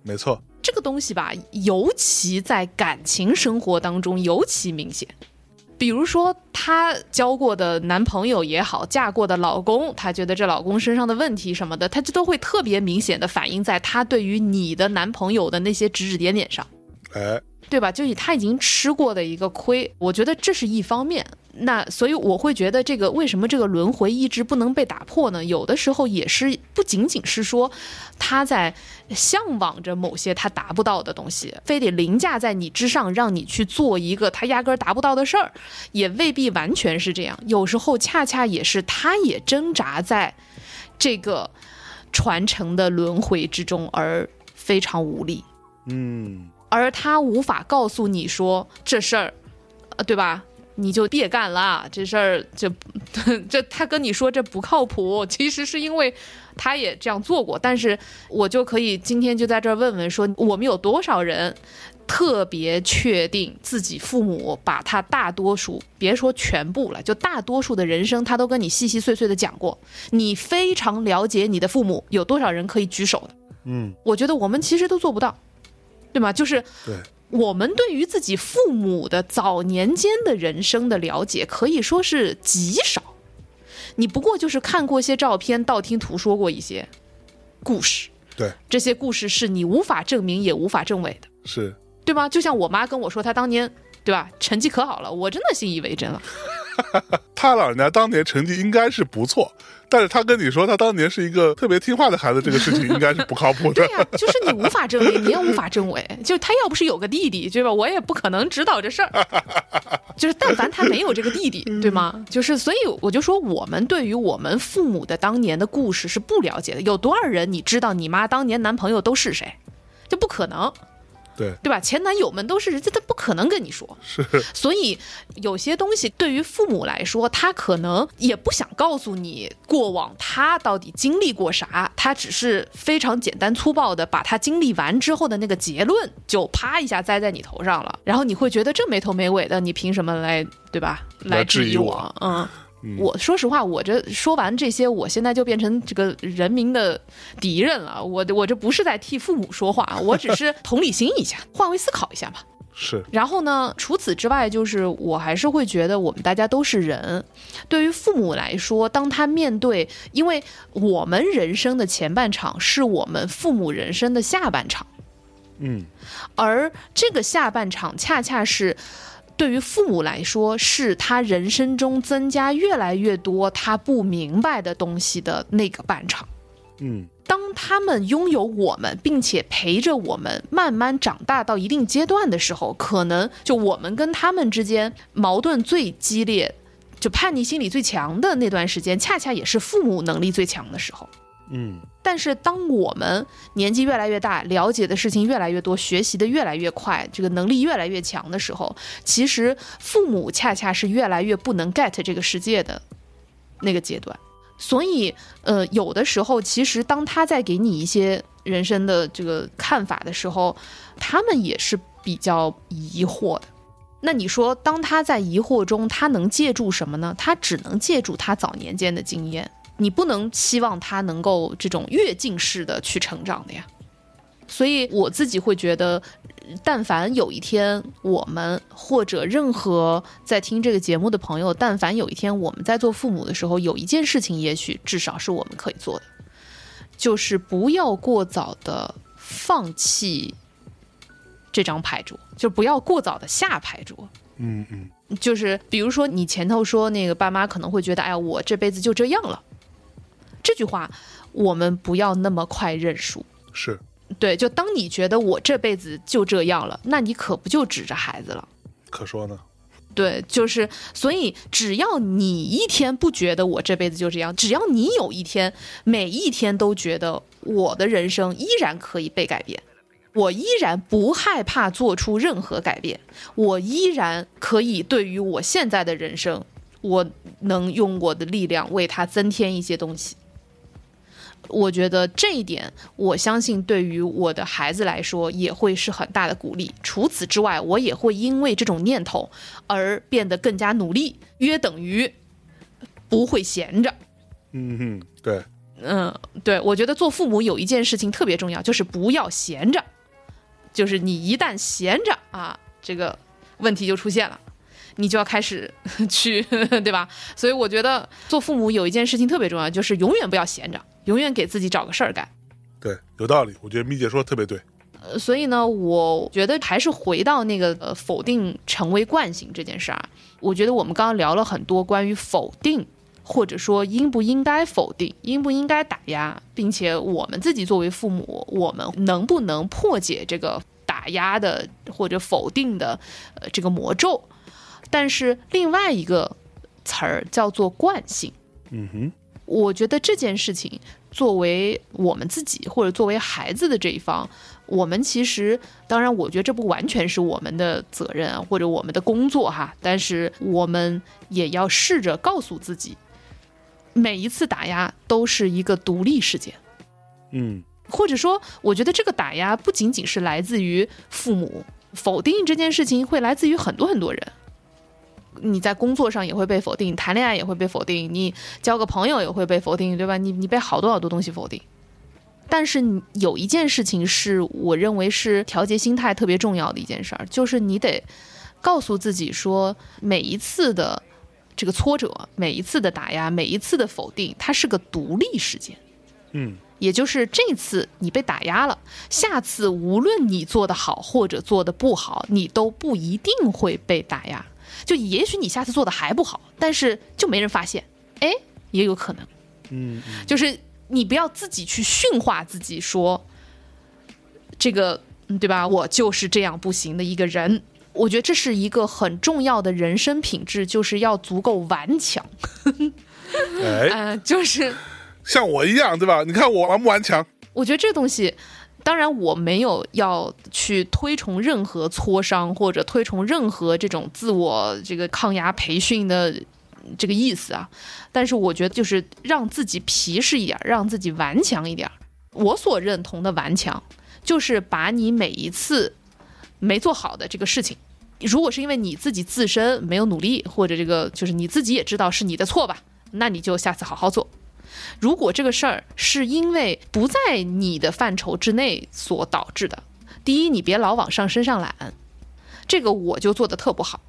没错。这个东西吧，尤其在感情生活当中尤其明显。比如说，她交过的男朋友也好，嫁过的老公，她觉得这老公身上的问题什么的，她就都会特别明显的反映在她对于你的男朋友的那些指指点点上。哎，对吧？就是他已经吃过的一个亏，我觉得这是一方面。那所以我会觉得这个为什么这个轮回一直不能被打破呢？有的时候也是不仅仅是说他在向往着某些他达不到的东西，非得凌驾在你之上，让你去做一个他压根儿达不到的事儿，也未必完全是这样。有时候恰恰也是他也挣扎在这个传承的轮回之中，而非常无力。嗯，而他无法告诉你说这事儿，呃，对吧？你就别干了，这事儿就 [laughs] 这他跟你说这不靠谱，其实是因为他也这样做过。但是我就可以今天就在这儿问问说，我们有多少人特别确定自己父母把他大多数，别说全部了，就大多数的人生，他都跟你细细碎碎的讲过。你非常了解你的父母，有多少人可以举手的？嗯，我觉得我们其实都做不到，对吗？就是对，我们对于自己父母的早年间的人生的了解，可以说是极少。你不过就是看过一些照片，道听途说过一些故事，对，这些故事是你无法证明也无法证伪的，是，对吗？就像我妈跟我说，她当年对吧，成绩可好了，我真的信以为真了。[laughs] 他老人家当年成绩应该是不错，但是他跟你说他当年是一个特别听话的孩子，这个事情应该是不靠谱的对。呀、就是你无法证明，你也无法证伪。[laughs] 就是他要不是有个弟弟，对吧？我也不可能知道这事儿。[laughs] 就是但凡他没有这个弟弟，对吗？就是所以我就说，我们对于我们父母的当年的故事是不了解的。有多少人你知道你妈当年男朋友都是谁？就不可能，对，对吧？前男友们都是，人家他不可能跟你说。是，[laughs] 所以有些东西对于父母来说，他可能也不想告诉你过往他到底经历过啥，他只是非常简单粗暴的把他经历完之后的那个结论就啪一下栽在你头上了，然后你会觉得这没头没尾的，你凭什么来对吧？来质疑我？嗯。嗯我说实话，我这说完这些，我现在就变成这个人民的敌人了。我我这不是在替父母说话，我只是 [laughs] 同理心一下，换位思考一下吧。是，然后呢，除此之外，就是我还是会觉得我们大家都是人。对于父母来说，当他面对，因为我们人生的前半场是我们父母人生的下半场，嗯，而这个下半场恰恰是。对于父母来说，是他人生中增加越来越多他不明白的东西的那个半场。嗯，当他们拥有我们，并且陪着我们慢慢长大到一定阶段的时候，可能就我们跟他们之间矛盾最激烈，就叛逆心理最强的那段时间，恰恰也是父母能力最强的时候。嗯但是当我们年纪越来越大，了解的事情越来越多，学习的越来越快，这个能力越来越强的时候，其实父母恰恰是越来越不能 get 这个世界的那个阶段。所以，呃，有的时候，其实当他在给你一些人生的这个看法的时候，他们也是比较疑惑的。那你说，当他在疑惑中，他能借助什么呢？他只能借助他早年间的经验。你不能期望他能够这种跃进式的去成长的呀。所以我自己会觉得，但凡有一天我们或者任何在听这个节目的朋友，但凡有一天我们在做父母的时候，有一件事情，也许至少是我们可以做的，就是不要过早的放弃这张牌桌，就不要过早的下牌桌。嗯嗯就是比如说你前头说那个爸妈可能会觉得，哎呀，我这辈子就这样了，这句话我们不要那么快认输。是对，就当你觉得我这辈子就这样了，那你可不就指着孩子了？可说呢。对，就是所以，只要你一天不觉得我这辈子就这样，只要你有一天每一天都觉得我的人生依然可以被改变，我依然不害怕做出任何改变，我依然可以对于我现在的人生，我能用我的力量为它增添一些东西。我觉得这一点，我相信对于我的孩子来说也会是很大的鼓励。除此之外，我也会因为这种念头而变得更加努力，约等于不会闲着。嗯哼，对，嗯，对，我觉得做父母有一件事情特别重要，就是不要闲着。就是你一旦闲着啊，这个问题就出现了，你就要开始 [laughs] 去，[laughs] 对吧？所以我觉得做父母有一件事情特别重要，就是永远不要闲着，永远给自己找个事儿干。对，有道理。我觉得咪姐说的特别对。呃，所以呢，我觉得还是回到那个呃否定成为惯性这件事儿啊。我觉得我们刚刚聊了很多关于否定，或者说应不应该否定，应不应该打压，并且我们自己作为父母，我们能不能破解这个打压的或者否定的呃这个魔咒？但是另外一个词儿叫做惯性。嗯哼，我觉得这件事情，作为我们自己或者作为孩子的这一方，我们其实当然，我觉得这不完全是我们的责任啊，或者我们的工作哈，但是我们也要试着告诉自己，每一次打压都是一个独立事件，嗯或者说，我觉得这个打压不仅仅是来自于父母，否定这件事情会来自于很多很多人。你在工作上也会被否定，谈恋爱也会被否定，你交个朋友也会被否定，对吧？你你被好多好多东西否定。但是你有一件事情是我认为是调节心态特别重要的一件事儿，就是你得告诉自己说，每一次的这个挫折，每一次的打压，每一次的否定，它是个独立事件。嗯也就是这次你被打压了，下次无论你做得好或者做得不好，你都不一定会被打压。就也许你下次做的还不好，但是就没人发现，哎，也有可能。嗯嗯就是你不要自己去驯化自己，说这个嗯对吧？我就是这样不行的一个人。我觉得这是一个很重要的人生品质，就是要足够顽强。哎，嗯、就是像我一样，对吧？你看我顽不顽强？我觉得这东西，当然我没有要去推崇任何磋商或者推崇任何这种自我这个抗压培训的这个意思啊，但是我觉得就是让自己皮实一点，让自己顽强一点。我所认同的顽强，就是把你每一次没做好的这个事情。如果是因为你自己自身没有努力，或者这个就是你自己也知道是你的错吧，那你就下次好好做。如果这个事儿是因为不在你的范畴之内所导致的，第一，你别老往上身上揽，这个我就做的特不好。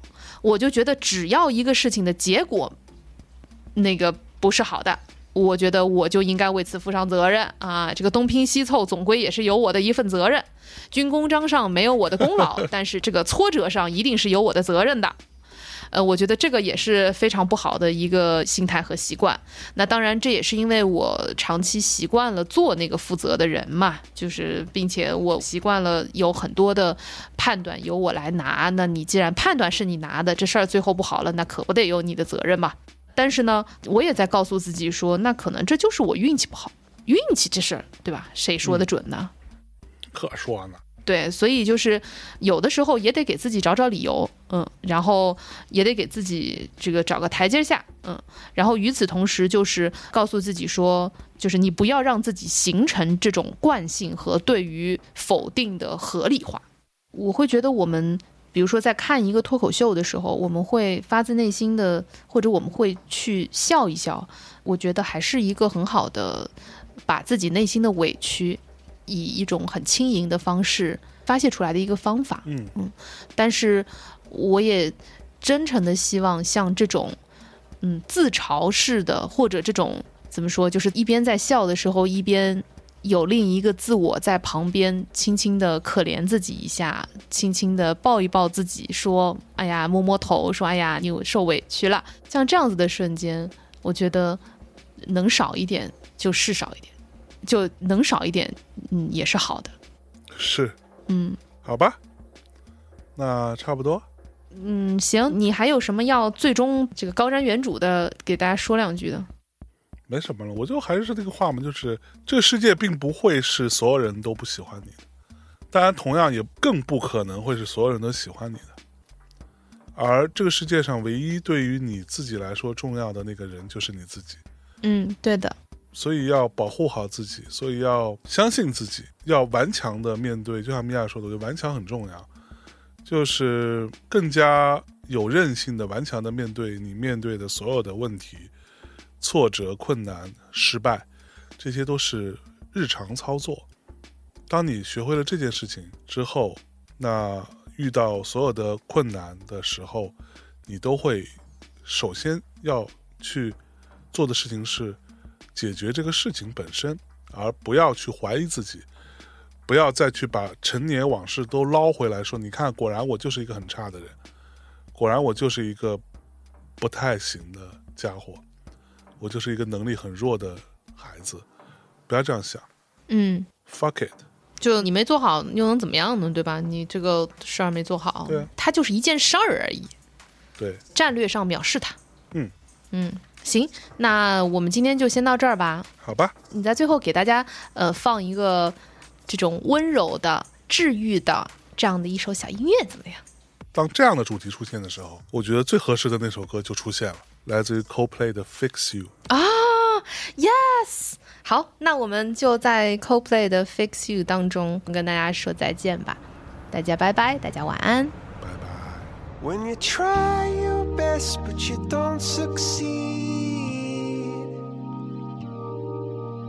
我就觉得只要一个事情的结果那个不是好的，我觉得我就应该为此负上责任啊！这个东拼西凑，总归也是有我的一份责任。军功章上没有我的功劳，但是这个挫折上一定是有我的责任的。呃，我觉得这个也是非常不好的一个心态和习惯。那当然，这也是因为我长期习惯了做那个负责的人嘛，就是并且我习惯了有很多的判断由我来拿。那你既然判断是你拿的，这事儿最后不好了，那可不得有你的责任嘛。但是呢，我也在告诉自己说，那可能这就是我运气不好。运气这事儿，对吧？谁说的准呢？可说呢。对，所以就是有的时候也得给自己找找理由，嗯，然后也得给自己这个找个台阶下，嗯，然后与此同时就是告诉自己说，就是你不要让自己形成这种惯性和对于否定的合理化。我会觉得我们，比如说在看一个脱口秀的时候，我们会发自内心的，或者我们会去笑一笑，我觉得还是一个很好的把自己内心的委屈。以一种很轻盈的方式发泄出来的一个方法，嗯嗯但是我也真诚的希望像这种，嗯，自嘲式的，或者这种怎么说，就是一边在笑的时候，一边有另一个自我在旁边轻轻的可怜自己一下，轻轻的抱一抱自己，说：“哎呀，摸摸头，说：‘哎呀，你受委屈了。’像这样子的瞬间，我觉得能少一点就是少一点，就能少一点，嗯，也是好的。是，嗯好吧，那差不多。嗯，行，你还有什么要最终这个高瞻远瞩的给大家说两句的？没什么了，我就还是那个话嘛，就是这个世界并不会是所有人都不喜欢你的，当然同样也更不可能会是所有人都喜欢你的。而这个世界上唯一对于你自己来说重要的那个人就是你自己，嗯，对的，所以要保护好自己，所以要相信自己，要顽强的面对。就像米娅说的，我觉得顽强很重要，就是更加有韧性的、顽强的面对你面对的所有的问题、挫折、困难、失败，这些都是日常操作。当你学会了这件事情之后，那遇到所有的困难的时候，你都会首先要去做的事情是解决这个事情本身，而不要去怀疑自己，不要再去把陈年往事都捞回来说，你看，果然我就是一个很差的人，果然我就是一个不太行的家伙，我就是一个能力很弱的孩子，不要这样想。嗯，，fuck it，就你没做好，又能怎么样呢？对吧？你这个事儿没做好，对啊。它就是一件事儿而已，对，战略上藐视它。嗯。嗯，行，那我们今天就先到这儿吧。好吧，你在最后给大家呃放一个这种温柔的、治愈的这样的一首小音乐，怎么样？当这样的主题出现的时候，我觉得最合适的那首歌就出现了，来自于 Coldplay 的《Fix You》。啊，yes，好，那我们就在 Coldplay 的 Fix You 当中跟大家说再见吧，大家拜拜，大家晚安。拜拜。When you try your best but you don't succeed.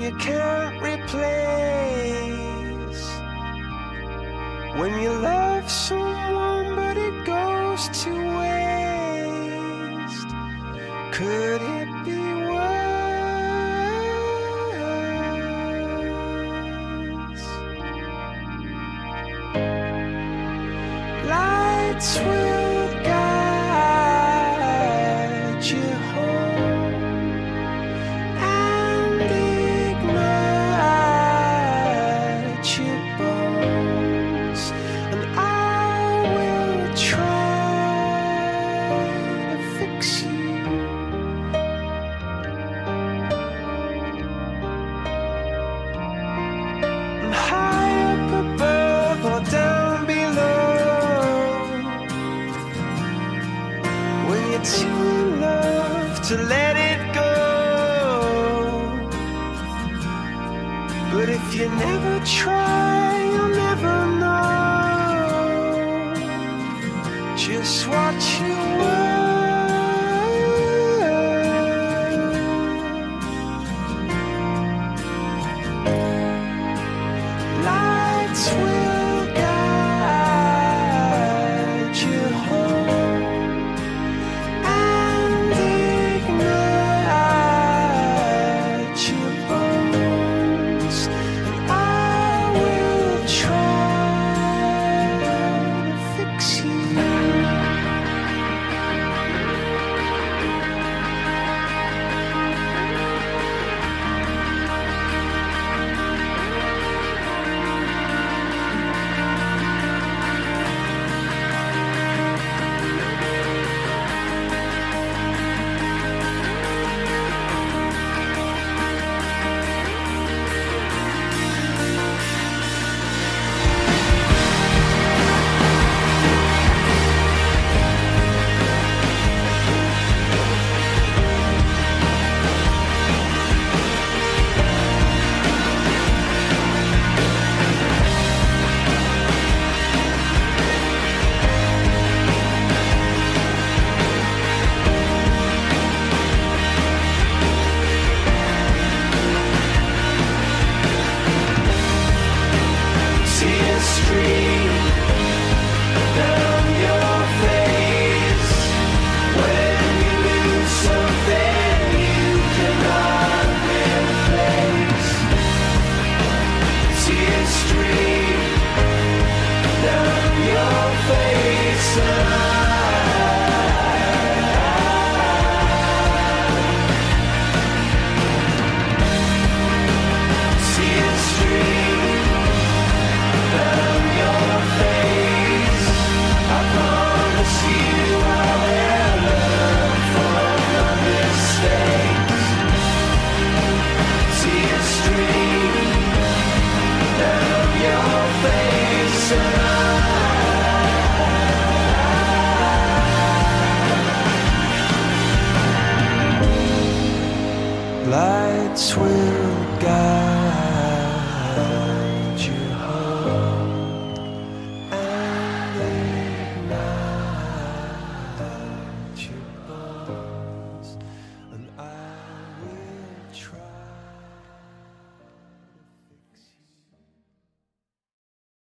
you can't replace When you love someone but it goes to waste Could it be worse? Lights will